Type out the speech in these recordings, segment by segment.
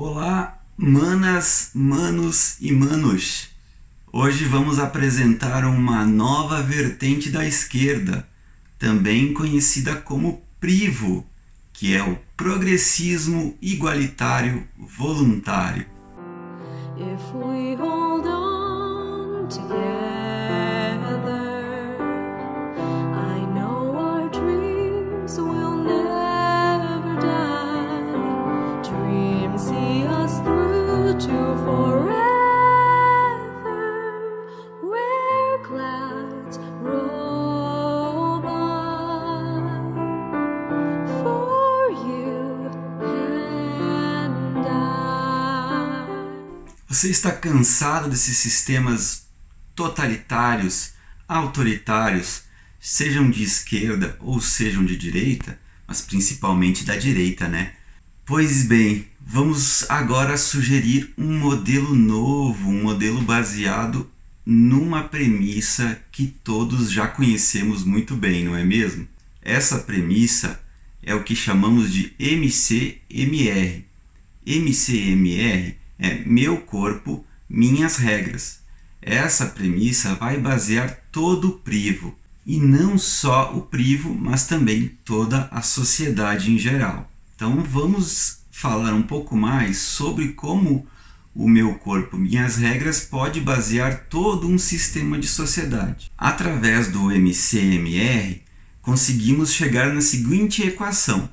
Olá, manas, manos e manos. Hoje vamos apresentar uma nova vertente da esquerda, também conhecida como privo, que é o progressismo igualitário voluntário. If we hold on together. Você está cansado desses sistemas totalitários, autoritários, sejam de esquerda ou sejam de direita, mas principalmente da direita, né? Pois bem, vamos agora sugerir um modelo novo, um modelo baseado numa premissa que todos já conhecemos muito bem, não é mesmo? Essa premissa é o que chamamos de MCMR. MCMR é meu corpo, minhas regras. Essa premissa vai basear todo o privo, e não só o privo, mas também toda a sociedade em geral. Então vamos falar um pouco mais sobre como o meu corpo, minhas regras pode basear todo um sistema de sociedade. Através do MCMR, conseguimos chegar na seguinte equação: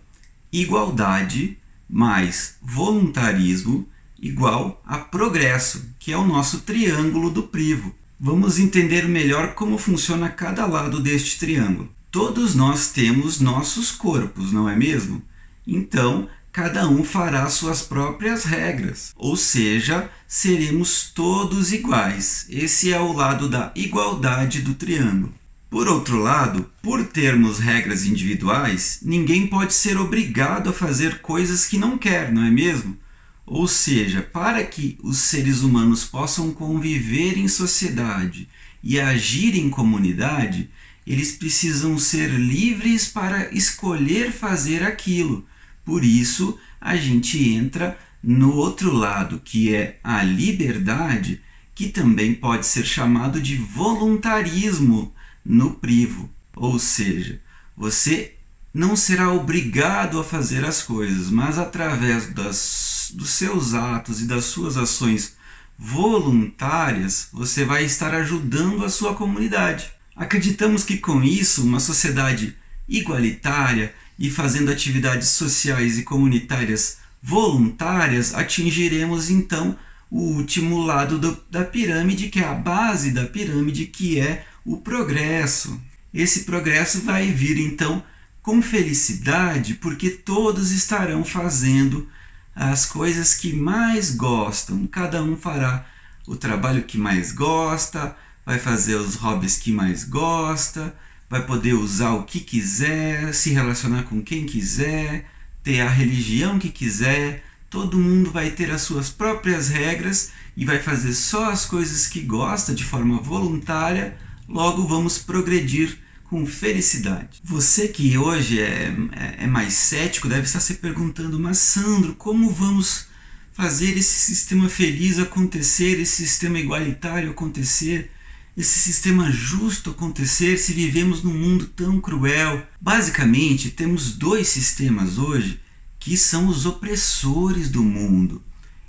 igualdade mais voluntarismo igual a progresso, que é o nosso triângulo do privo. Vamos entender melhor como funciona cada lado deste triângulo. Todos nós temos nossos corpos, não é mesmo? Então, cada um fará suas próprias regras, ou seja, seremos todos iguais. Esse é o lado da igualdade do triângulo. Por outro lado, por termos regras individuais, ninguém pode ser obrigado a fazer coisas que não quer, não é mesmo? Ou seja, para que os seres humanos possam conviver em sociedade e agir em comunidade, eles precisam ser livres para escolher fazer aquilo. Por isso, a gente entra no outro lado, que é a liberdade, que também pode ser chamado de voluntarismo no privo. Ou seja, você não será obrigado a fazer as coisas, mas através das dos seus atos e das suas ações voluntárias, você vai estar ajudando a sua comunidade. Acreditamos que com isso, uma sociedade igualitária e fazendo atividades sociais e comunitárias voluntárias, atingiremos então o último lado do, da pirâmide, que é a base da pirâmide, que é o progresso. Esse progresso vai vir então com felicidade, porque todos estarão fazendo as coisas que mais gostam. Cada um fará o trabalho que mais gosta, vai fazer os hobbies que mais gosta, vai poder usar o que quiser, se relacionar com quem quiser, ter a religião que quiser. Todo mundo vai ter as suas próprias regras e vai fazer só as coisas que gosta de forma voluntária. Logo vamos progredir com felicidade. Você que hoje é, é, é, mais cético deve estar se perguntando, mas Sandro, como vamos fazer esse sistema feliz acontecer, esse sistema igualitário acontecer, esse sistema justo acontecer se vivemos num mundo tão cruel? Basicamente, temos dois sistemas hoje que são os opressores do mundo.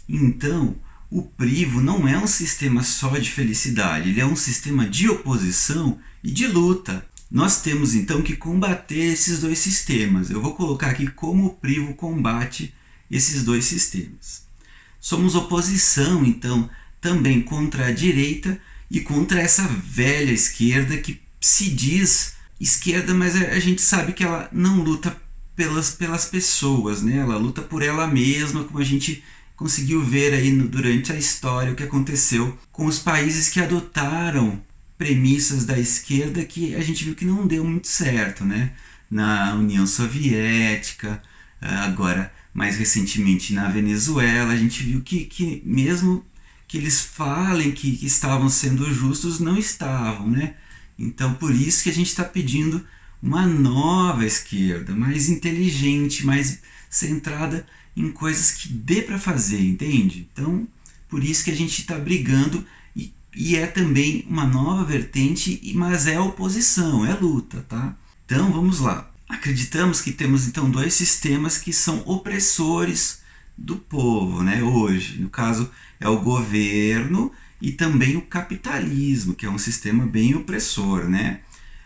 Então, o privo não é um sistema só de felicidade, ele é um sistema de oposição e de luta. Nós temos então que combater esses dois sistemas. Eu vou colocar aqui como o Privo combate esses dois sistemas. Somos oposição, então, também contra a direita e contra essa velha esquerda que se diz esquerda, mas a gente sabe que ela não luta pelas, pelas pessoas, né? ela luta por ela mesma, como a gente conseguiu ver aí no, durante a história o que aconteceu com os países que adotaram premissas da esquerda que a gente viu que não deu muito certo, né? Na União Soviética, ah, agora mais recentemente na Venezuela, a gente viu que, que mesmo que eles falem que, que estavam sendo justos, não estavam, né? Então por isso que a gente está pedindo uma nova esquerda, mais inteligente, mais centrada em coisas que dê para fazer, entende? Então, por isso que a gente está brigando e, é também uma nova vertente, mas é oposição, é luta, tá? Então, vamos lá. Acreditamos que temos então dois sistemas que são opressores do povo, né? Hoje, no caso, é o governo e também o capitalismo, que é um sistema bem opressor, né?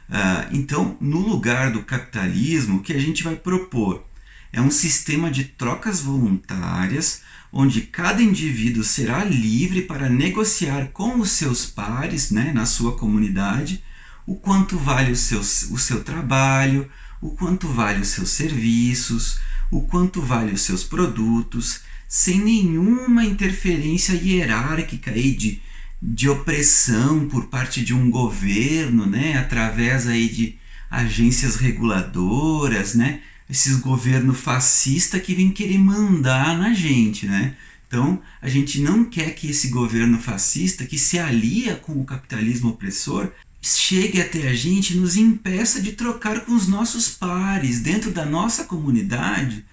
Ah, então, no lugar do capitalismo, o que a gente vai propor é um sistema de trocas voluntárias, onde cada indivíduo será livre para negociar com os seus pares né, na sua comunidade o quanto vale o seu, o seu trabalho, o quanto vale os seus serviços, o quanto vale os seus produtos, sem nenhuma interferência hierárquica aí de, de opressão por parte de um governo, né, através aí de agências reguladoras, né, esses governos fascistas que vêm querer mandar na gente, né? Então, a gente não quer que esse governo fascista, que se alia com o capitalismo opressor, chegue até a gente e nos impeça de trocar com os nossos pares, dentro da nossa comunidade,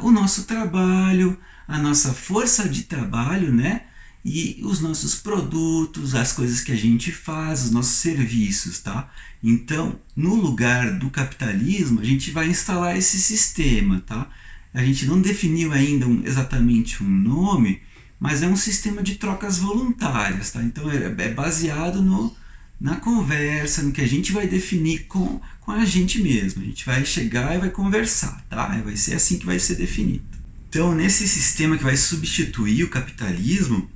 o nosso trabalho, a nossa força de trabalho, né? E os nossos produtos, as coisas que a gente faz, os nossos serviços, tá? Então, no lugar do capitalismo, a gente vai instalar esse sistema, tá? A gente não definiu ainda um, exatamente um nome, mas é um sistema de trocas voluntárias, tá? Então é, é baseado no, na conversa, no que a gente vai definir com, com a gente mesmo. A gente vai chegar e vai conversar, tá? Vai ser assim que vai ser definido. Então, nesse sistema que vai substituir o capitalismo,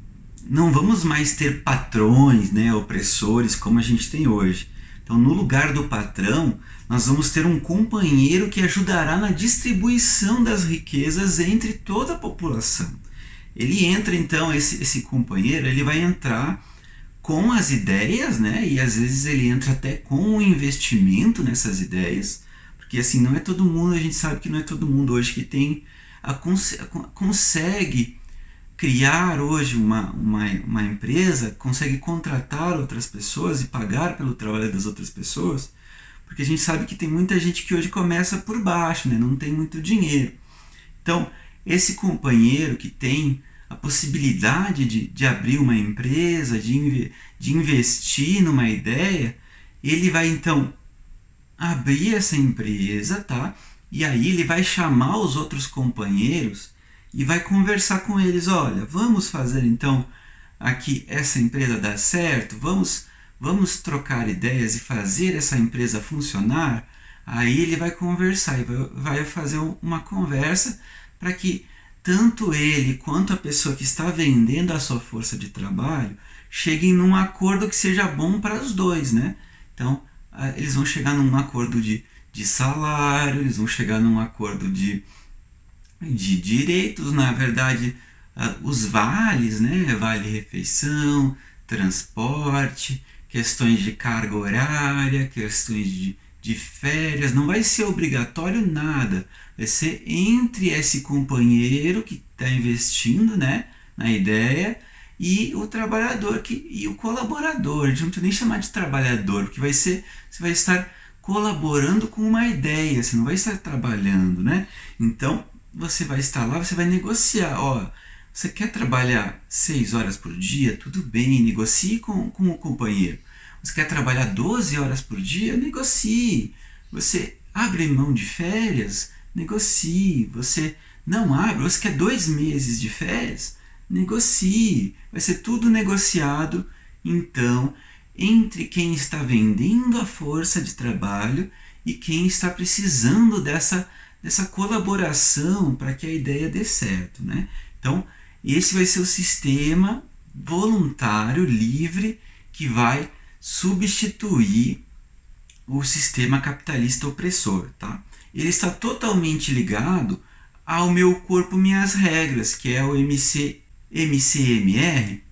não vamos mais ter patrões, né, opressores como a gente tem hoje. Então, no lugar do patrão, nós vamos ter um companheiro que ajudará na distribuição das riquezas entre toda a população. Ele entra então, esse, esse companheiro, ele vai entrar com as ideias, né? E às vezes ele entra até com o investimento nessas ideias, porque assim, não é todo mundo, a gente sabe que não é todo mundo hoje que tem a, cons consegue criar hoje uma, uma, uma empresa, consegue contratar outras pessoas e pagar pelo trabalho das outras pessoas, porque a gente sabe que tem muita gente que hoje começa por baixo, né? não tem muito dinheiro. Então, esse companheiro que tem a possibilidade de, de abrir uma empresa, de, de investir numa ideia, ele vai então abrir essa empresa, tá? E aí ele vai chamar os outros companheiros e vai conversar com eles, olha, vamos fazer então aqui essa empresa dar certo, vamos vamos trocar ideias e fazer essa empresa funcionar. Aí ele vai conversar e vai fazer uma conversa para que tanto ele quanto a pessoa que está vendendo a sua força de trabalho cheguem num acordo que seja bom para os dois, né? Então, eles vão chegar num acordo de, de salário, eles vão chegar num acordo de, de direitos, na verdade, os vales, né? Vale refeição, transporte, questões de carga horária, questões de, de férias, não vai ser obrigatório nada. Vai ser entre esse companheiro que está investindo né, na ideia e o trabalhador que, e o colaborador. A gente não precisa nem chamar de trabalhador, porque vai ser, você vai estar colaborando com uma ideia, você não vai estar trabalhando, né? Então, você vai estar lá, você vai negociar, ó, você quer trabalhar seis horas por dia? Tudo bem, negocie com, com o companheiro. Você quer trabalhar 12 horas por dia? Negocie. Você abre mão de férias? Negocie. Você não abre? Você quer dois meses de férias? Negocie. Vai ser tudo negociado, então, entre quem está vendendo a força de trabalho e quem está precisando dessa, dessa colaboração para que a ideia dê certo. Né? Então, esse vai ser o sistema voluntário, livre, que vai substituir o sistema capitalista opressor, tá? Ele está totalmente ligado ao meu corpo, minhas regras, que é o MC, MCMR,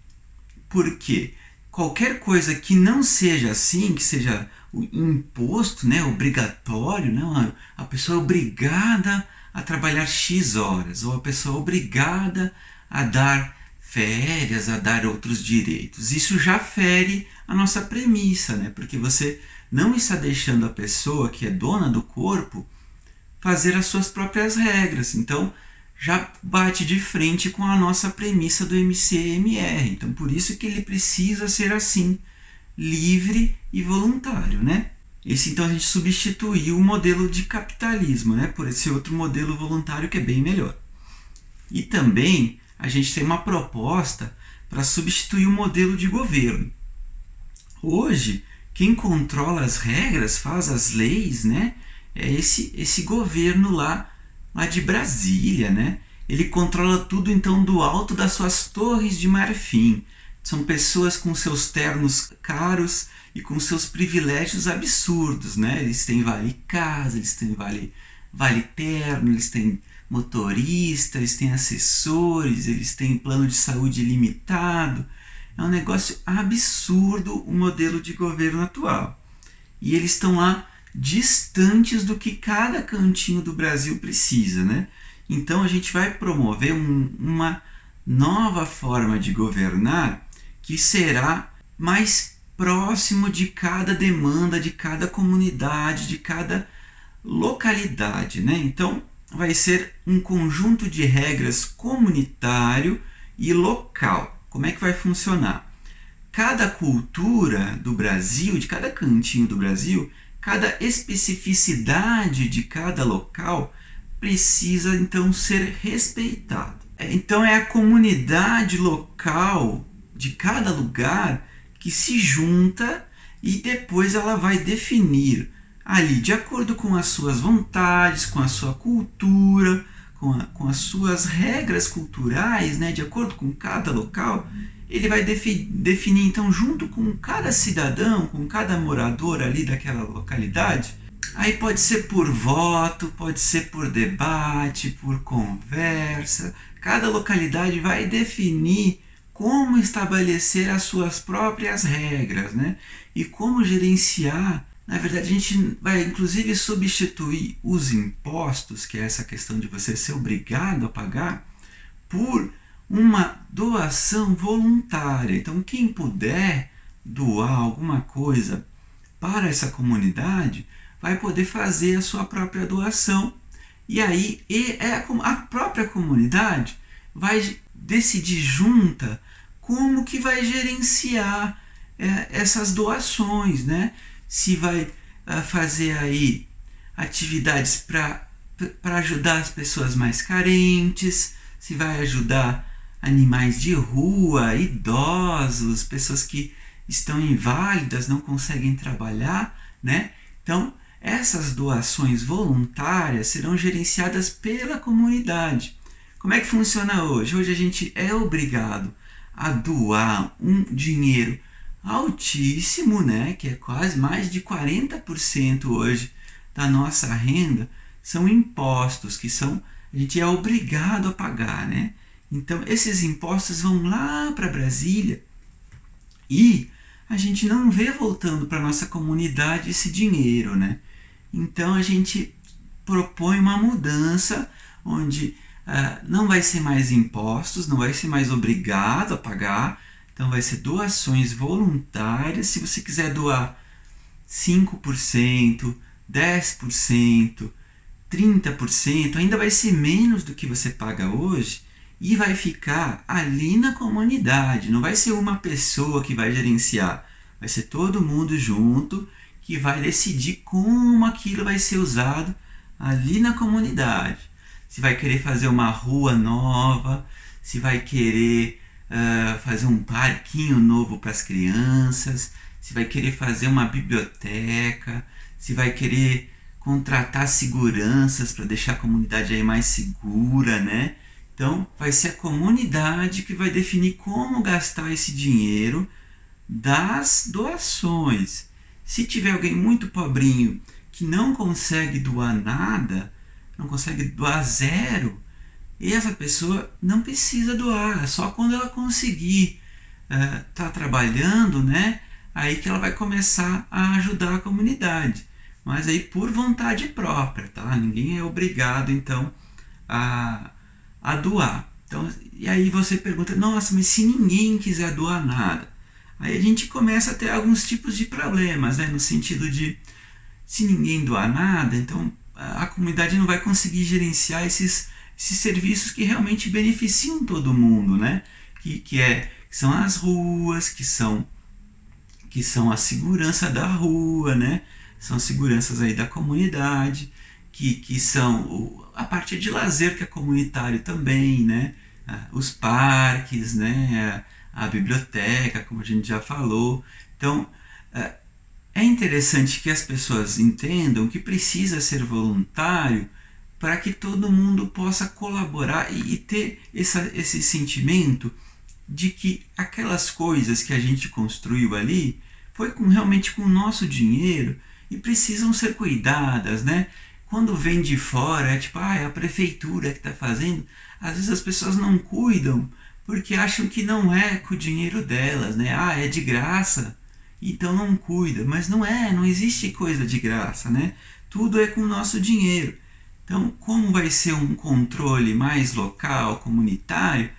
porque qualquer coisa que não seja assim, que seja imposto, né, obrigatório, né, a pessoa é obrigada a trabalhar X horas, ou a pessoa é obrigada a dar férias, a dar outros direitos. Isso já fere a nossa premissa, né? Porque você não está deixando a pessoa que é dona do corpo fazer as suas próprias regras. Então, já bate de frente com a nossa premissa do MCMR. Então, por isso que ele precisa ser assim, livre e voluntário, né? Esse então a gente substituiu o modelo de capitalismo, né, por esse outro modelo voluntário que é bem melhor. E também a gente tem uma proposta para substituir o modelo de governo. Hoje, quem controla as regras, faz as leis, né, é esse esse governo lá lá de Brasília, né? Ele controla tudo então do alto das suas torres de marfim. São pessoas com seus ternos caros e com seus privilégios absurdos, né? Eles têm vale casa, eles têm vale vale terno, eles têm motorista, eles têm assessores, eles têm plano de saúde limitado. É um negócio absurdo o modelo de governo atual. E eles estão lá distantes do que cada cantinho do Brasil precisa, né? Então a gente vai promover um, uma nova forma de governar que será mais próximo de cada demanda, de cada comunidade, de cada localidade, né? Então vai ser um conjunto de regras comunitário e local. Como é que vai funcionar? Cada cultura do Brasil, de cada cantinho do Brasil, cada especificidade de cada local precisa então ser respeitado. É, então é a comunidade local de cada lugar que se junta e depois ela vai definir ali, de acordo com as suas vontades, com a sua cultura, com, a, com as suas regras culturais, né, de acordo com cada local, ele vai defi definir então junto com cada cidadão, com cada morador ali daquela localidade. Aí pode ser por voto, pode ser por debate, por conversa. Cada localidade vai definir como estabelecer as suas próprias regras, né? E como gerenciar. Na verdade, a gente vai inclusive substituir os impostos, que é essa questão de você ser obrigado a pagar, por uma doação voluntária. Então, quem puder doar alguma coisa para essa comunidade vai poder fazer a sua própria doação. E aí e é a própria comunidade vai decidir junta como que vai gerenciar é, essas doações, né? Se vai uh, fazer aí atividades para ajudar as pessoas mais carentes, se vai ajudar animais de rua, idosos, pessoas que estão inválidas, não conseguem trabalhar, né? Então, essas doações voluntárias serão gerenciadas pela comunidade. Como é que funciona hoje? Hoje a gente é obrigado a doar um dinheiro altíssimo, né, que é quase mais de 40% hoje da nossa renda, são impostos que são a gente é obrigado a pagar, né? Então, esses impostos vão lá para Brasília e a gente não vê voltando para nossa comunidade esse dinheiro, né? Então, a gente propõe uma mudança onde uh, não vai ser mais impostos, não vai ser mais obrigado a pagar, então vai ser doações voluntárias. Se você quiser doar 5%, 10%, 30%, ainda vai ser menos do que você paga hoje e vai ficar ali na comunidade. Não vai ser uma pessoa que vai gerenciar, vai ser todo mundo junto que vai decidir como aquilo vai ser usado ali na comunidade. Se vai querer fazer uma rua nova, se vai querer uh, fazer um parquinho novo para as crianças, se vai querer fazer uma biblioteca, se vai querer contratar seguranças para deixar a comunidade aí mais segura, né? Então, vai ser a comunidade que vai definir como gastar esse dinheiro das doações. Se tiver alguém muito pobrinho que não consegue doar nada, não consegue doar zero, essa pessoa não precisa doar, é só quando ela conseguir estar uh, tá trabalhando, né? Aí que ela vai começar a ajudar a comunidade. Mas aí por vontade própria, tá? Ninguém é obrigado então a a doar. Então, e aí você pergunta, nossa, mas se ninguém quiser doar nada? Aí a gente começa a ter alguns tipos de problemas, né? no sentido de se ninguém doar nada, então a comunidade não vai conseguir gerenciar esses, esses serviços que realmente beneficiam todo mundo, né? Que, que, é, que são as ruas, que são que são a segurança da rua, né? São as seguranças aí da comunidade, que, que são a parte de lazer que é comunitário também, né? Os parques, né? A, a biblioteca, como a gente já falou. Então, ah, é interessante que as pessoas entendam que precisa ser voluntário para que todo mundo possa colaborar e, e ter essa, esse sentimento de que aquelas coisas que a gente construiu ali foi com, realmente com o nosso dinheiro e precisam ser cuidadas, né? Quando vem de fora, é tipo, ah, é a prefeitura que está fazendo. Às vezes as pessoas não cuidam porque acham que não é com o dinheiro delas, né? Ah, é de graça, então não cuida. Mas não é, não existe coisa de graça, né? Tudo é com o nosso dinheiro. Então, como vai ser um controle mais local, comunitário,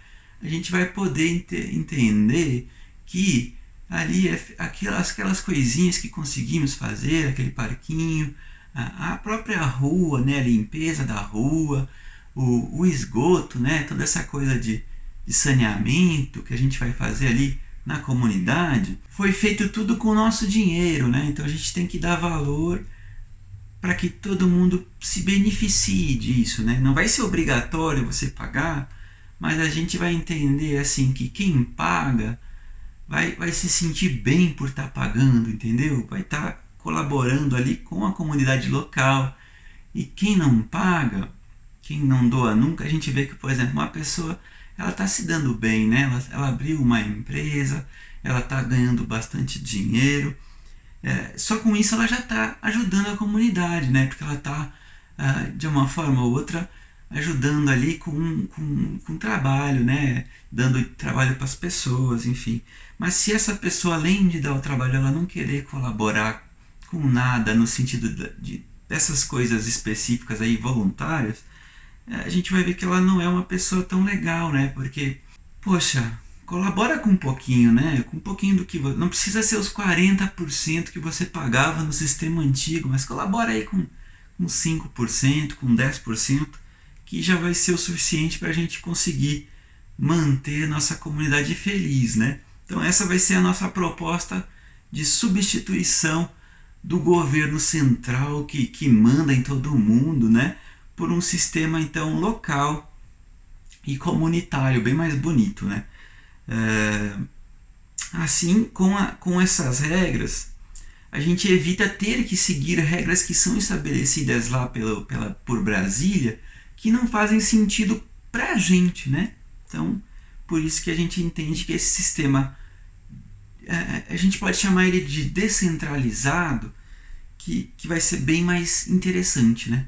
a gente vai poder ent entender que ali é aquelas, aquelas coisinhas que conseguimos fazer, aquele parquinho, a, a própria rua, né, a limpeza da rua, o, o esgoto, né, toda essa coisa de, de saneamento que a gente vai fazer ali na comunidade, foi feito tudo com o nosso dinheiro, né? Então a gente tem que dar valor para que todo mundo se beneficie disso, né? Não vai ser obrigatório você pagar, mas a gente vai entender assim que quem paga vai, vai se sentir bem por estar tá pagando, entendeu? Vai estar tá colaborando ali com a comunidade local. E quem não paga, quem não doa nunca, a gente vê que, por exemplo, uma pessoa ela está se dando bem, né? Ela, ela abriu uma empresa, ela está ganhando bastante dinheiro é, só com isso ela já está ajudando a comunidade, né? Porque ela está, ah, de uma forma ou outra, ajudando ali com, com, com trabalho, né? Dando trabalho para as pessoas, enfim. Mas se essa pessoa, além de dar o trabalho, ela não querer colaborar com nada no sentido de, de dessas coisas específicas aí, voluntárias, a gente vai ver que ela não é uma pessoa tão legal, né? Porque, poxa, colabora com um pouquinho, né? Com um pouquinho do que não precisa ser os 40% que você pagava no sistema antigo, mas colabora aí com, com 5%, com 10%, que já vai ser o suficiente para a gente conseguir manter nossa comunidade feliz, né? Então essa vai ser a nossa proposta de substituição do governo central que, que manda em todo mundo, né? Por um sistema então local e comunitário, bem mais bonito, né? É, assim, com, a, com essas regras, a gente evita ter que seguir regras que são estabelecidas lá pela, pela, por Brasília, que não fazem sentido para a gente, né? Então, por isso que a gente entende que esse sistema, é, a gente pode chamar ele de descentralizado, que, que vai ser bem mais interessante, né?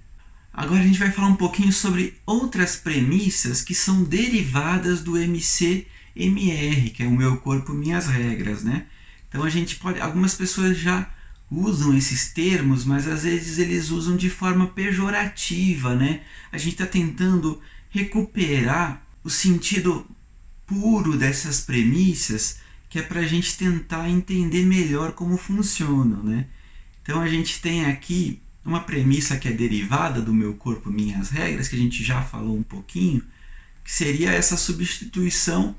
Agora a gente vai falar um pouquinho sobre outras premissas que são derivadas do MC MR, que é o meu corpo, minhas regras, né? Então a gente pode, algumas pessoas já usam esses termos, mas às vezes eles usam de forma pejorativa, né? A gente está tentando recuperar o sentido puro dessas premissas, que é para a gente tentar entender melhor como funcionam, né? Então a gente tem aqui uma premissa que é derivada do meu corpo, minhas regras, que a gente já falou um pouquinho, que seria essa substituição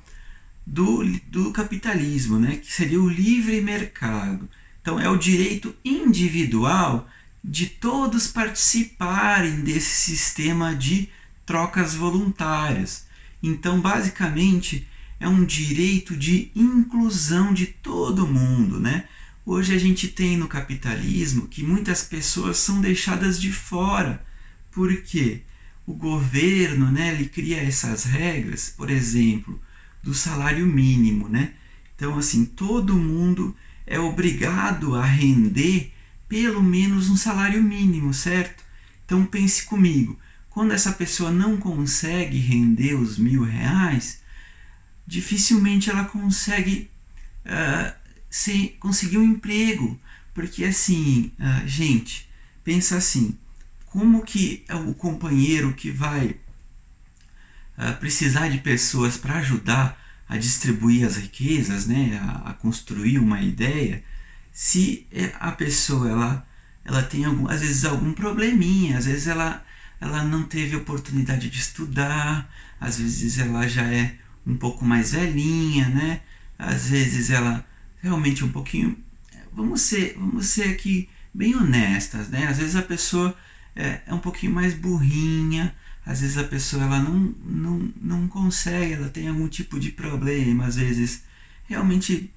do, do capitalismo, né? que seria o livre mercado. Então, é o direito individual de todos participarem desse sistema de trocas voluntárias. Então, basicamente, é um direito de inclusão de todo mundo, né? Hoje a gente tem no capitalismo que muitas pessoas são deixadas de fora. porque O governo, né, ele cria essas regras, por exemplo, do salário mínimo, né? Então, assim, todo mundo é obrigado a render pelo menos um salário mínimo, certo? Então, pense comigo: quando essa pessoa não consegue render os mil reais, dificilmente ela consegue uh, se, conseguir um emprego. Porque, assim, uh, gente, pensa assim: como que o companheiro que vai precisar de pessoas para ajudar a distribuir as riquezas, né, a, a, construir uma ideia, se é, a pessoa ela, ela tem algum, às vezes algum probleminha, às vezes ela ela não teve oportunidade de estudar, às vezes ela já é um pouco mais velhinha, né? Às vezes ela realmente um pouquinho. Vamos ser, vamos ser aqui bem honestas, né? Às vezes a pessoa é, é um pouquinho mais burrinha, às vezes a pessoa ela não, não, não consegue, ela tem algum tipo de problema, às vezes realmente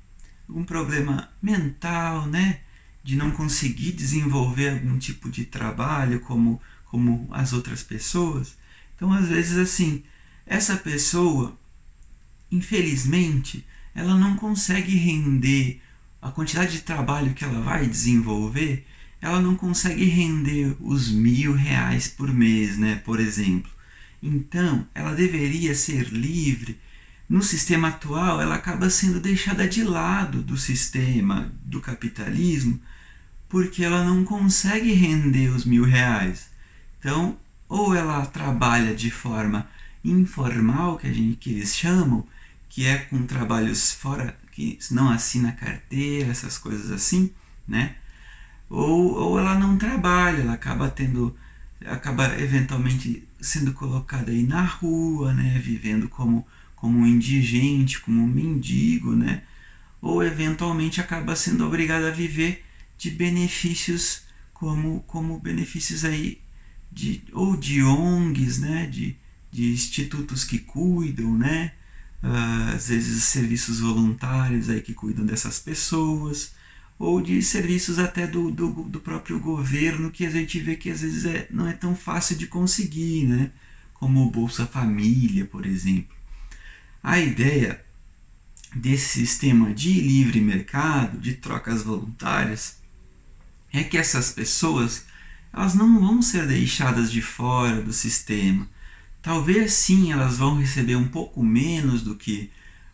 algum problema mental, né? De não conseguir desenvolver algum tipo de trabalho como, como as outras pessoas. Então, às vezes, assim, essa pessoa, infelizmente, ela não consegue render a quantidade de trabalho que ela vai desenvolver, ela não consegue render os mil reais por mês, né? Por exemplo. Então, ela deveria ser livre no sistema atual, ela acaba sendo deixada de lado do sistema do capitalismo porque ela não consegue render os mil reais. Então, ou ela trabalha de forma informal, que, a gente, que eles chamam, que é com trabalhos fora, que não assina carteira, essas coisas assim, né? Ou, ou ela não trabalha, ela acaba tendo, acaba eventualmente sendo colocada aí na rua, né? Vivendo como como um indigente, como um mendigo, né? ou eventualmente acaba sendo obrigado a viver de benefícios como, como benefícios aí de, ou de ONGs, né? de, de institutos que cuidam, né? Uh, às vezes serviços voluntários aí que cuidam dessas pessoas, ou de serviços até do, do, do próprio governo que a gente vê que às vezes é, não é tão fácil de conseguir, né? como o Bolsa Família, por exemplo. A ideia desse sistema de livre mercado, de trocas voluntárias, é que essas pessoas elas não vão ser deixadas de fora do sistema. Talvez sim elas vão receber um pouco menos do que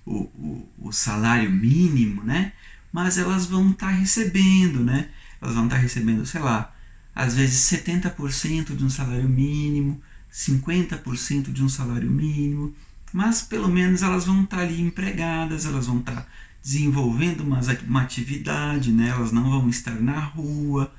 o, o, o salário mínimo, né? Mas elas vão estar tá recebendo, né? Elas vão estar tá recebendo, sei lá, às vezes 70% de um salário mínimo, 50% de um salário mínimo mas pelo menos elas vão estar ali empregadas, elas vão estar desenvolvendo uma, uma atividade, né? elas não vão estar na rua,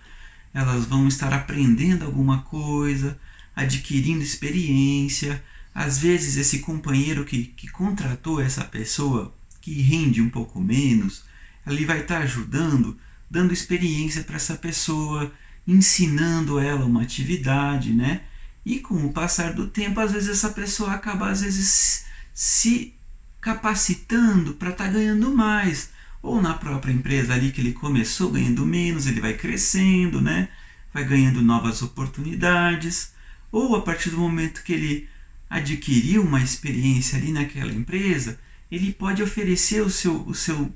elas vão estar aprendendo alguma coisa, adquirindo experiência. Às vezes, esse companheiro que, que contratou essa pessoa, que rende um pouco menos, ele vai estar ajudando, dando experiência para essa pessoa, ensinando ela uma atividade, né? E com o passar do tempo, às vezes essa pessoa acaba às vezes se capacitando para estar tá ganhando mais. Ou na própria empresa ali que ele começou ganhando menos, ele vai crescendo, né? Vai ganhando novas oportunidades. Ou a partir do momento que ele adquiriu uma experiência ali naquela empresa, ele pode oferecer o seu, o seu,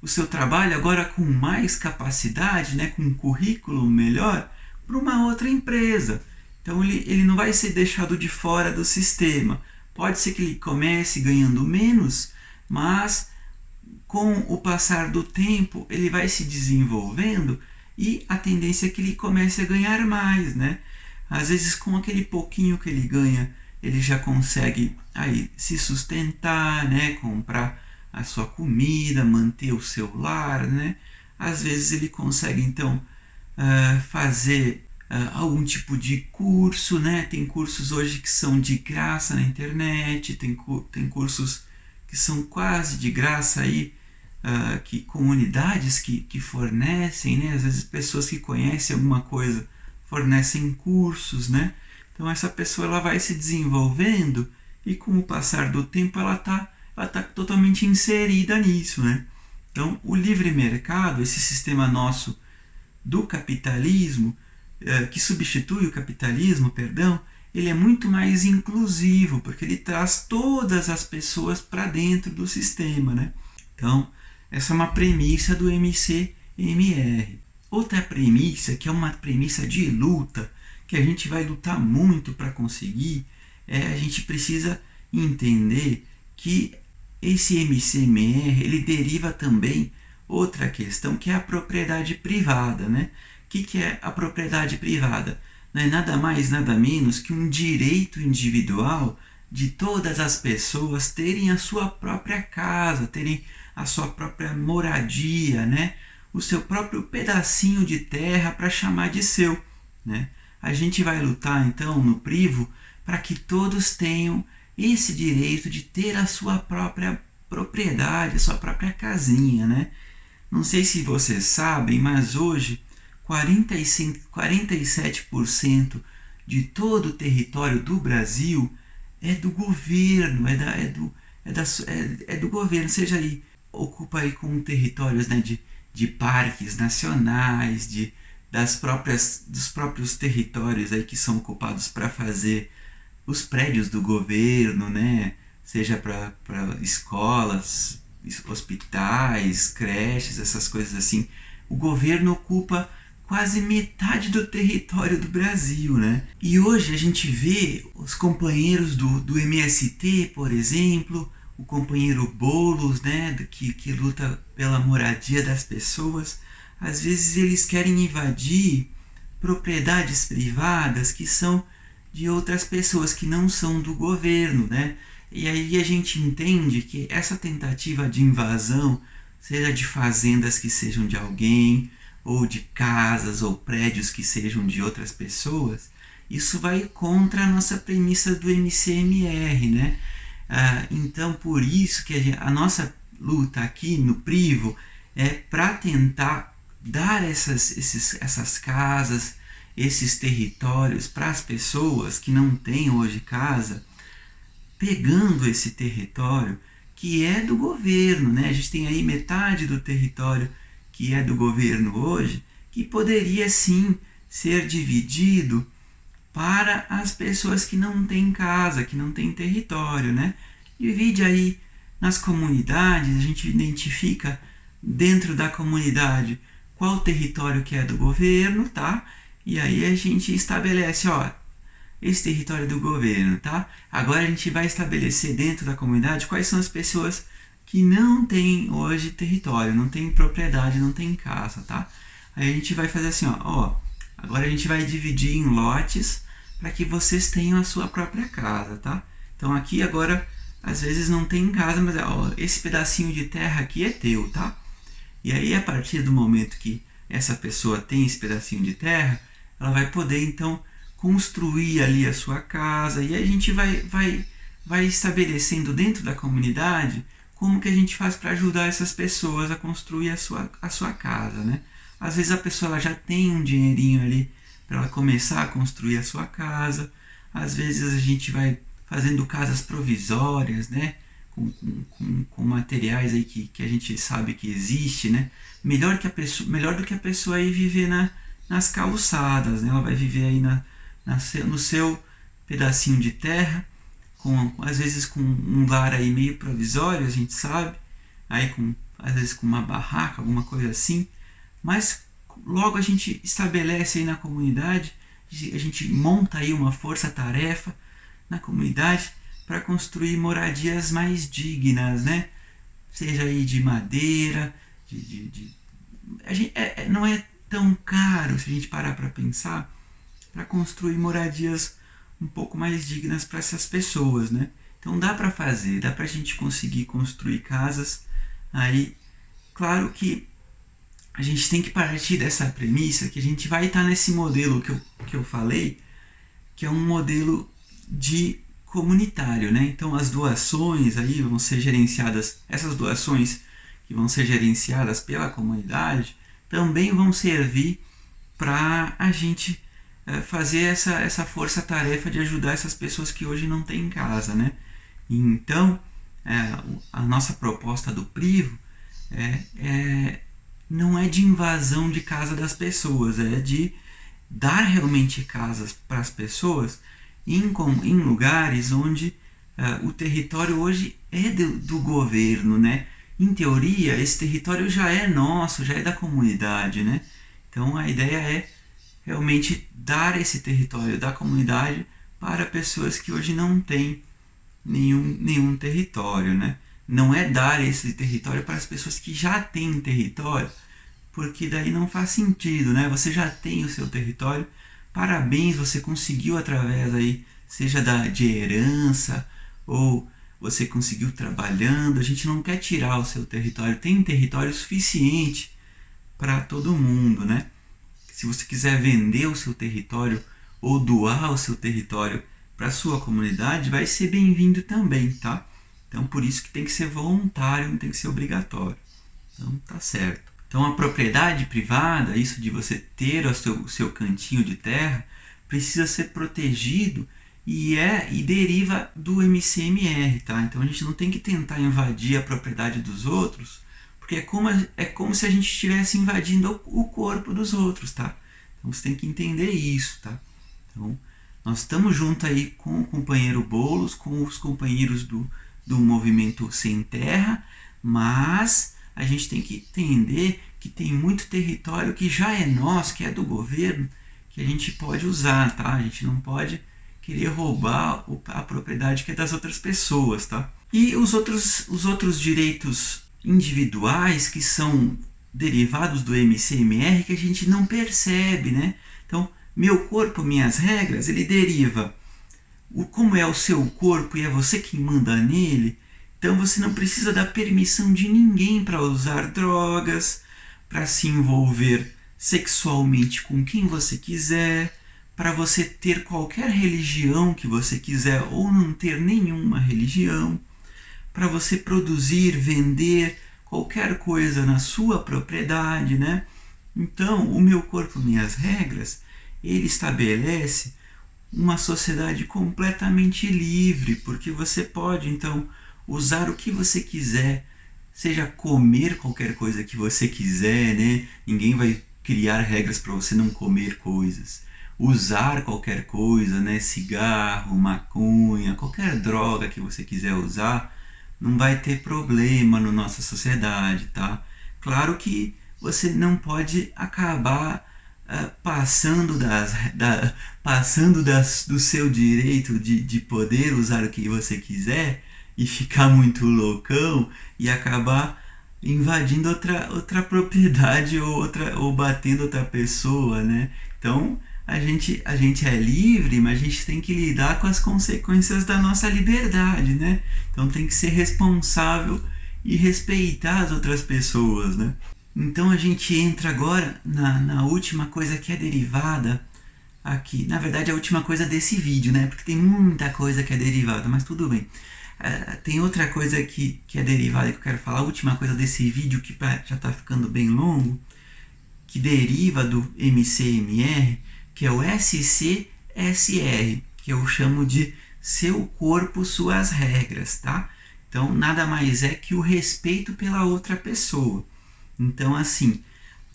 o seu trabalho agora com mais capacidade, né? com um currículo melhor, para uma outra empresa. Então ele, ele não vai ser deixado de fora do sistema. Pode ser que ele comece ganhando menos, mas com o passar do tempo ele vai se desenvolvendo e a tendência é que ele comece a ganhar mais, né? Às vezes com aquele pouquinho que ele ganha, ele já consegue aí se sustentar, né? Comprar a sua comida, manter o seu lar, né? Às vezes ele consegue então uh, fazer uh, algum tipo de curso, né? Tem cursos hoje que são de graça na internet, tem, tem cursos que são quase de graça aí, uh, que comunidades que, que fornecem, né? Às vezes pessoas que conhecem alguma coisa fornecem cursos, né? Então essa pessoa ela vai se desenvolvendo e com o passar do tempo ela está ela tá totalmente inserida nisso, né? Então o livre mercado, esse sistema nosso do capitalismo, é, que substitui o capitalismo, perdão, ele é muito mais inclusivo, porque ele traz todas as pessoas para dentro do sistema. Né? Então, essa é uma premissa do MCMR. Outra premissa, que é uma premissa de luta, que a gente vai lutar muito para conseguir, é a gente precisa entender que esse MCMR ele deriva também outra questão que é a propriedade privada, né? O que, que é a propriedade privada? Não é nada mais, nada menos que um direito individual de todas as pessoas terem a sua própria casa, terem a sua própria moradia, né? O seu próprio pedacinho de terra para chamar de seu. Né? a gente vai lutar então no privo para que todos tenham esse direito de ter a sua própria propriedade, a sua própria casinha, né? Não sei se vocês sabem, mas hoje 45, 47% de todo o território do Brasil é do governo, é, da, é, do, é, da, é, é do governo, seja aí, ocupa aí com territórios né, de, de parques nacionais, de, das próprias, dos próprios territórios aí que são ocupados para fazer os prédios do governo, né? seja para escolas, hospitais, creches, essas coisas assim. O governo ocupa quase metade do território do Brasil, né? E hoje a gente vê os companheiros do, do MST, por exemplo, o companheiro Boulos, né, que, que luta pela moradia das pessoas, às vezes eles querem invadir propriedades privadas que são de outras pessoas que não são do governo, né? E aí a gente entende que essa tentativa de invasão, seja de fazendas que sejam de alguém, ou de casas ou prédios que sejam de outras pessoas, isso vai contra a nossa premissa do MCMR, né? Ah, então, por isso que a, gente, a nossa luta aqui no Privo é para tentar dar essas, esses, essas casas, esses territórios para as pessoas que não têm hoje casa, pegando esse território que é do governo, né? A gente tem aí metade do território que é do governo hoje, que poderia sim ser dividido para as pessoas que não têm casa, que não têm território, né? Divide aí nas comunidades, a gente identifica dentro da comunidade qual território que é do governo, tá? E aí a gente estabelece, ó, esse território do governo, tá? Agora a gente vai estabelecer dentro da comunidade quais são as pessoas que não têm hoje território, não tem propriedade, não tem casa, tá? Aí a gente vai fazer assim, ó, ó agora a gente vai dividir em lotes para que vocês tenham a sua própria casa, tá? Então aqui agora às vezes não tem casa, mas ó, esse pedacinho de terra aqui é teu, tá? E aí a partir do momento que essa pessoa tem esse pedacinho de terra, ela vai poder então construir ali a sua casa e a gente vai, vai, vai estabelecendo dentro da comunidade como que a gente faz para ajudar essas pessoas a construir a sua, a sua casa, né? Às vezes a pessoa já tem um dinheirinho ali para ela começar a construir a sua casa, às vezes a gente vai fazendo casas provisórias, né? Com, com, com, materiais aí que, que a gente sabe que existe, né? Melhor, que a pessoa, melhor do que a pessoa aí viver na, nas calçadas, né? Ela vai viver aí na, na, no seu pedacinho de terra, com, às vezes com um lar aí meio provisório, a gente sabe, aí com, às vezes com uma barraca, alguma coisa assim, mas logo a gente estabelece aí na comunidade, a gente monta aí uma força-tarefa na comunidade para construir moradias mais dignas, né? Seja aí de madeira, de, de, de... A gente, é, é não é tão caro se a gente parar para pensar para construir moradias um pouco mais dignas para essas pessoas, né? Então dá para fazer, dá para a gente conseguir construir casas aí. Claro que a gente tem que partir dessa premissa que a gente vai estar tá nesse modelo que eu, que eu falei, que é um modelo de comunitário, né? Então as doações aí vão ser gerenciadas, essas doações que vão ser gerenciadas pela comunidade também vão servir para a gente é, fazer essa, essa força-tarefa de ajudar essas pessoas que hoje não têm casa, né? Então, é, a nossa proposta do Privo é, é, não é de invasão de casa das pessoas, é de dar realmente casas para as pessoas em, em lugares onde uh, o território hoje é do, do, governo, né? Em teoria, esse território já é nosso, já é da comunidade, né? Então a ideia é realmente dar esse território da comunidade para pessoas que hoje não têm nenhum, nenhum território, né? Não é dar esse território para as pessoas que já têm território, porque daí não faz sentido, né? Você já tem o seu território, parabéns, você conseguiu através aí, seja da, de herança ou você conseguiu trabalhando, a gente não quer tirar o seu território, tem território suficiente para todo mundo, né? Se você quiser vender o seu território ou doar o seu território para sua comunidade, vai ser bem-vindo também, tá? Então por isso que tem que ser voluntário, não tem que ser obrigatório. Então tá certo. Então a propriedade privada, isso de você ter o seu, o seu cantinho de terra, precisa ser protegido e é e deriva do MCMR, tá? Então a gente não tem que tentar invadir a propriedade dos outros, porque é como, é como se a gente estivesse invadindo o corpo dos outros, tá? Então você tem que entender isso, tá? Então nós estamos junto aí com o companheiro Bolos, com os companheiros do, do movimento Sem Terra, mas a gente tem que entender que tem muito território que já é nosso, que é do governo, que a gente pode usar, tá? A gente não pode querer roubar a propriedade que é das outras pessoas, tá? E os outros, os outros direitos individuais que são derivados do MCMR que a gente não percebe, né? Então, meu corpo, minhas regras, ele deriva o como é o seu corpo e é você quem manda nele. Então você não precisa da permissão de ninguém para usar drogas, para se envolver sexualmente com quem você quiser, para você ter qualquer religião que você quiser ou não ter nenhuma religião, para você produzir, vender qualquer coisa na sua propriedade, né? Então, o meu corpo, minhas regras, ele estabelece uma sociedade completamente livre, porque você pode então usar o que você quiser, seja comer qualquer coisa que você quiser, né? Ninguém vai criar regras para você não comer coisas usar qualquer coisa, né? Cigarro, maconha, qualquer droga que você quiser usar, não vai ter problema na nossa sociedade, tá? Claro que você não pode acabar uh, passando, das, da, passando das, do seu direito de, de poder usar o que você quiser e ficar muito loucão e acabar invadindo outra, outra propriedade ou, outra, ou batendo outra pessoa, né? Então, a gente, a gente é livre, mas a gente tem que lidar com as consequências da nossa liberdade, né? Então tem que ser responsável e respeitar as outras pessoas, né? Então a gente entra agora na, na última coisa que é derivada aqui. Na verdade, a última coisa desse vídeo, né? Porque tem muita coisa que é derivada, mas tudo bem. Uh, tem outra coisa que, que é derivada que eu quero falar, a última coisa desse vídeo que já está ficando bem longo, que deriva do MCMR, que é o SCSR, que eu chamo de seu corpo, suas regras, tá? Então, nada mais é que o respeito pela outra pessoa. Então, assim,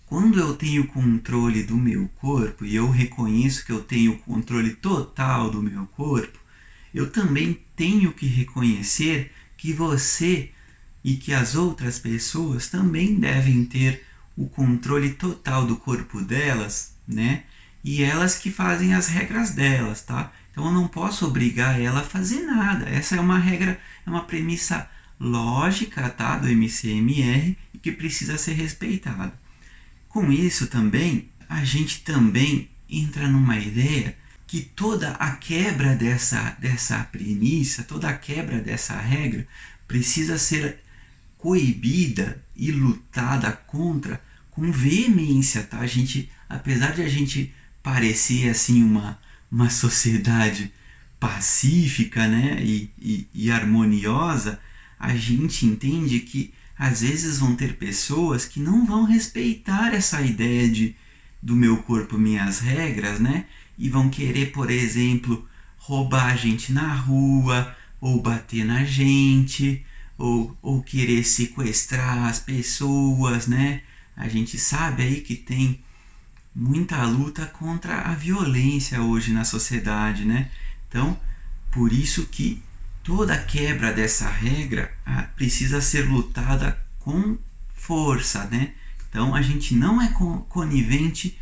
quando eu tenho controle do meu corpo e eu reconheço que eu tenho controle total do meu corpo, eu também tenho que reconhecer que você e que as outras pessoas também devem ter o controle total do corpo delas, né? e elas que fazem as regras delas, tá? Então eu não posso obrigar ela a fazer nada. Essa é uma regra, é uma premissa lógica, tá, do MCMR que precisa ser respeitada. Com isso também, a gente também entra numa ideia que toda a quebra dessa, dessa premissa, toda a quebra dessa regra precisa ser coibida e lutada contra com veemência, tá? A gente, apesar de a gente parecia assim uma, uma sociedade pacífica né? e, e, e harmoniosa, a gente entende que às vezes vão ter pessoas que não vão respeitar essa ideia de do meu corpo, minhas regras, né? E vão querer, por exemplo, roubar a gente na rua, ou bater na gente, ou, ou querer sequestrar as pessoas, né? A gente sabe aí que tem muita luta contra a violência hoje na sociedade, né? Então, por isso que toda quebra dessa regra ah, precisa ser lutada com força, né? Então, a gente não é conivente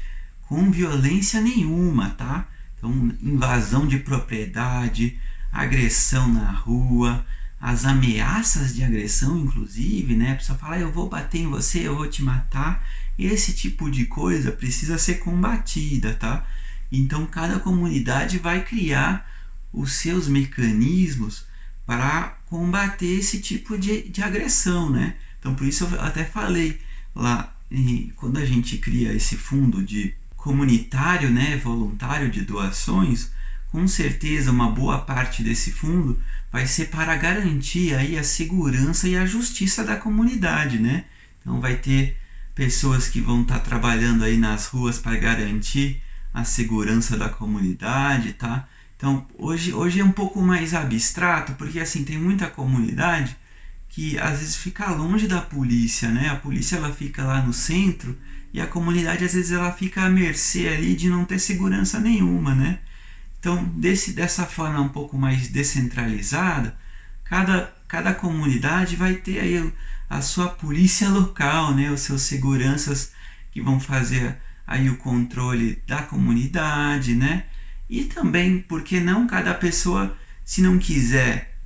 com violência nenhuma, tá? Então, invasão de propriedade, agressão na rua, as ameaças de agressão, inclusive, né? A pessoa fala, ah, eu vou bater em você, eu vou te matar. Esse tipo de coisa precisa ser combatida, tá? Então cada comunidade vai criar os seus mecanismos para combater esse tipo de, de agressão, né? Então por isso eu até falei lá, quando a gente cria esse fundo de comunitário, né, voluntário de doações, com certeza uma boa parte desse fundo vai ser para garantir aí a segurança e a justiça da comunidade, né? Então vai ter pessoas que vão estar tá trabalhando aí nas ruas para garantir a segurança da comunidade, tá? Então hoje, hoje é um pouco mais abstrato, porque assim tem muita comunidade que às vezes fica longe da polícia, né? A polícia ela fica lá no centro e a comunidade às vezes ela fica à mercê ali de não ter segurança nenhuma, né? Então, desse, dessa forma um pouco mais descentralizada, cada, cada comunidade vai ter aí a sua polícia local, né? os seus seguranças que vão fazer aí o controle da comunidade, né? E também, por que não cada pessoa, se não quiser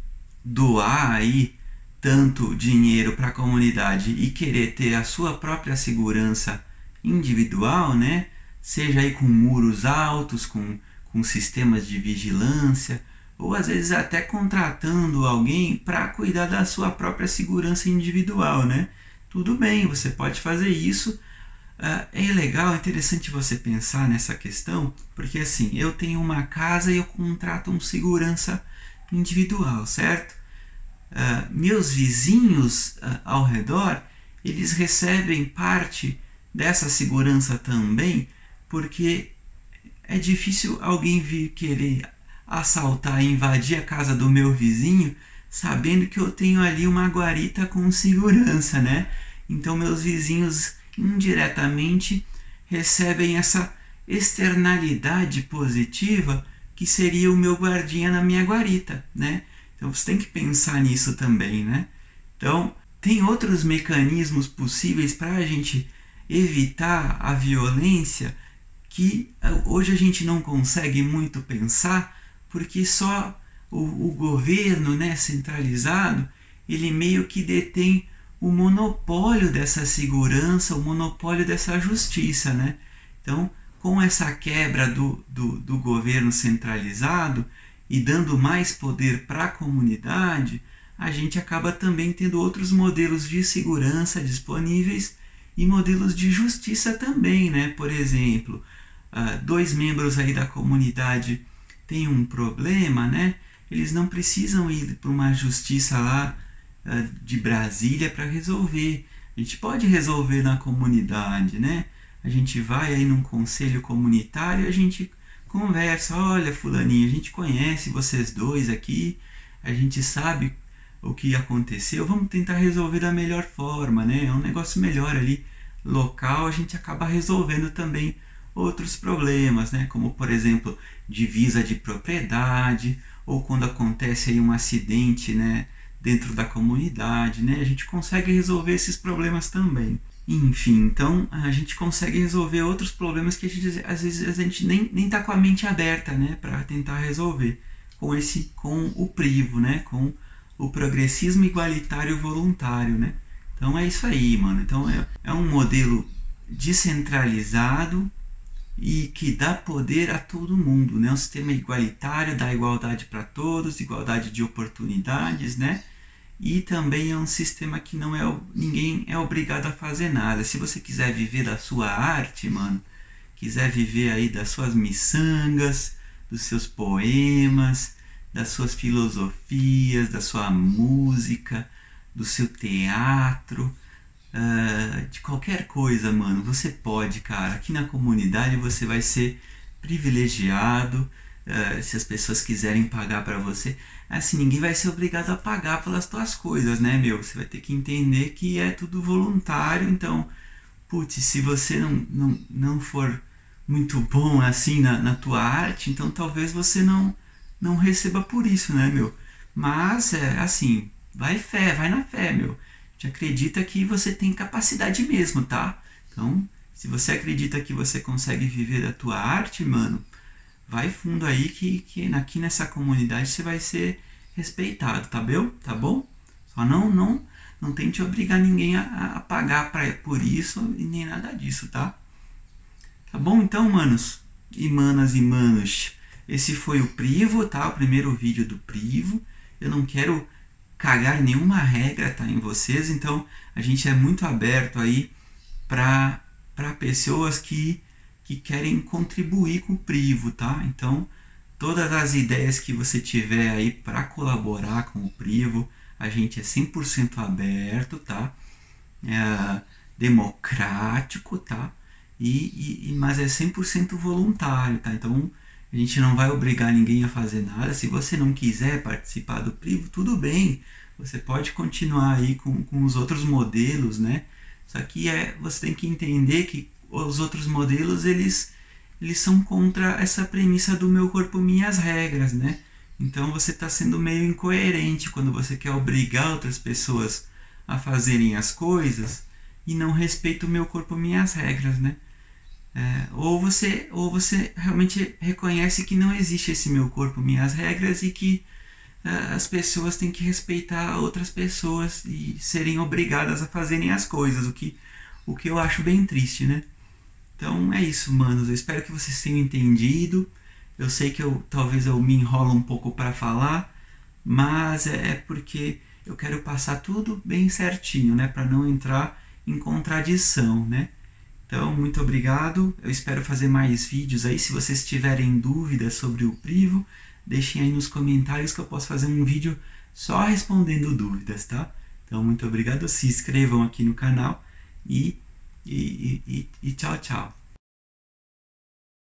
doar aí tanto dinheiro para a comunidade e querer ter a sua própria segurança individual, né? Seja aí com muros altos, com com sistemas de vigilância, ou às vezes até contratando alguém para cuidar da sua própria segurança individual, né? Tudo bem, você pode fazer isso. Uh, é legal, é interessante você pensar nessa questão, porque assim, eu tenho uma casa e eu contrato um segurança individual, certo? Uh, meus vizinhos uh, ao redor, eles recebem parte dessa segurança também, porque é difícil alguém vir querer assaltar invadir a casa do meu vizinho sabendo que eu tenho ali uma guarita com segurança, né? Então meus vizinhos indiretamente recebem essa externalidade positiva que seria o meu guardinha na minha guarita, né? Então você tem que pensar nisso também, né? Então tem outros mecanismos possíveis para a gente evitar a violência que ah, hoje a gente não consegue muito pensar porque só o, o governo né, centralizado ele meio que detém o monopólio dessa segurança, o monopólio dessa justiça. Né? Então, com essa quebra do, do, do governo centralizado e dando mais poder para a comunidade, a gente acaba também tendo outros modelos de segurança disponíveis e modelos de justiça também, né? Por exemplo, uh, dois membros aí da comunidade têm um problema, né? Eles não precisam ir para uma justiça lá de Brasília para resolver. A gente pode resolver na comunidade, né? A gente vai aí num conselho comunitário, a gente conversa, olha fulaninho, a gente conhece vocês dois aqui, a gente sabe o que aconteceu, vamos tentar resolver da melhor forma, né? É um negócio melhor ali, local, a gente acaba resolvendo também outros problemas, né? como por exemplo divisa de propriedade ou quando acontece aí um acidente né, dentro da comunidade, né? a gente consegue resolver esses problemas também. Enfim, então a gente consegue resolver outros problemas que gente, às vezes a gente nem nem está com a mente aberta, né, para tentar resolver com esse com o privo, né, com o progressismo igualitário voluntário, né. Então é isso aí, mano. Então é, é um modelo descentralizado e que dá poder a todo mundo, né? Um sistema igualitário, dá igualdade para todos, igualdade de oportunidades, né? E também é um sistema que não é ninguém é obrigado a fazer nada. Se você quiser viver da sua arte, mano, quiser viver aí das suas miçangas, dos seus poemas, das suas filosofias, da sua música, do seu teatro, uh, de qualquer coisa, mano, você pode, cara. Aqui na comunidade você vai ser privilegiado. Uh, se as pessoas quiserem pagar para você, assim, ninguém vai ser obrigado a pagar pelas tuas coisas, né, meu? Você vai ter que entender que é tudo voluntário, então, putz, se você não, não, não for muito bom assim na, na tua arte, então talvez você não, não receba por isso, né, meu? Mas, é assim, vai fé, vai na fé, meu gente acredita que você tem capacidade mesmo, tá? Então, se você acredita que você consegue viver da tua arte, mano, vai fundo aí que, que aqui nessa comunidade você vai ser respeitado, tá bom? Tá bom? Só não não não tente obrigar ninguém a, a pagar pra, por isso e nem nada disso, tá? Tá bom então, manos? E manas e manos, esse foi o Privo, tá? O primeiro vídeo do Privo. Eu não quero cagar nenhuma regra tá, em vocês, então a gente é muito aberto aí para pessoas que que querem contribuir com o Privo, tá? Então, todas as ideias que você tiver aí para colaborar com o Privo, a gente é 100% aberto, tá? É democrático, tá? E, e, mas é 100% voluntário, tá? Então, a gente não vai obrigar ninguém a fazer nada. Se você não quiser participar do Privo, tudo bem. Você pode continuar aí com, com os outros modelos, né? Só que é, você tem que entender que os outros modelos, eles, eles são contra essa premissa do meu corpo, minhas regras, né? Então você está sendo meio incoerente quando você quer obrigar outras pessoas a fazerem as coisas e não respeita o meu corpo, minhas regras, né? É, ou você ou você realmente reconhece que não existe esse meu corpo, minhas regras e que é, as pessoas têm que respeitar outras pessoas e serem obrigadas a fazerem as coisas, o que o que eu acho bem triste, né? Então é isso, manos. Eu espero que vocês tenham entendido. Eu sei que eu talvez eu me enrolo um pouco para falar, mas é, é porque eu quero passar tudo bem certinho, né, para não entrar em contradição, né? Então, muito obrigado. Eu espero fazer mais vídeos aí. Se vocês tiverem dúvidas sobre o Privo, deixem aí nos comentários que eu posso fazer um vídeo só respondendo dúvidas, tá? Então, muito obrigado. Se inscrevam aqui no canal 一、一、一、一瞧瞧。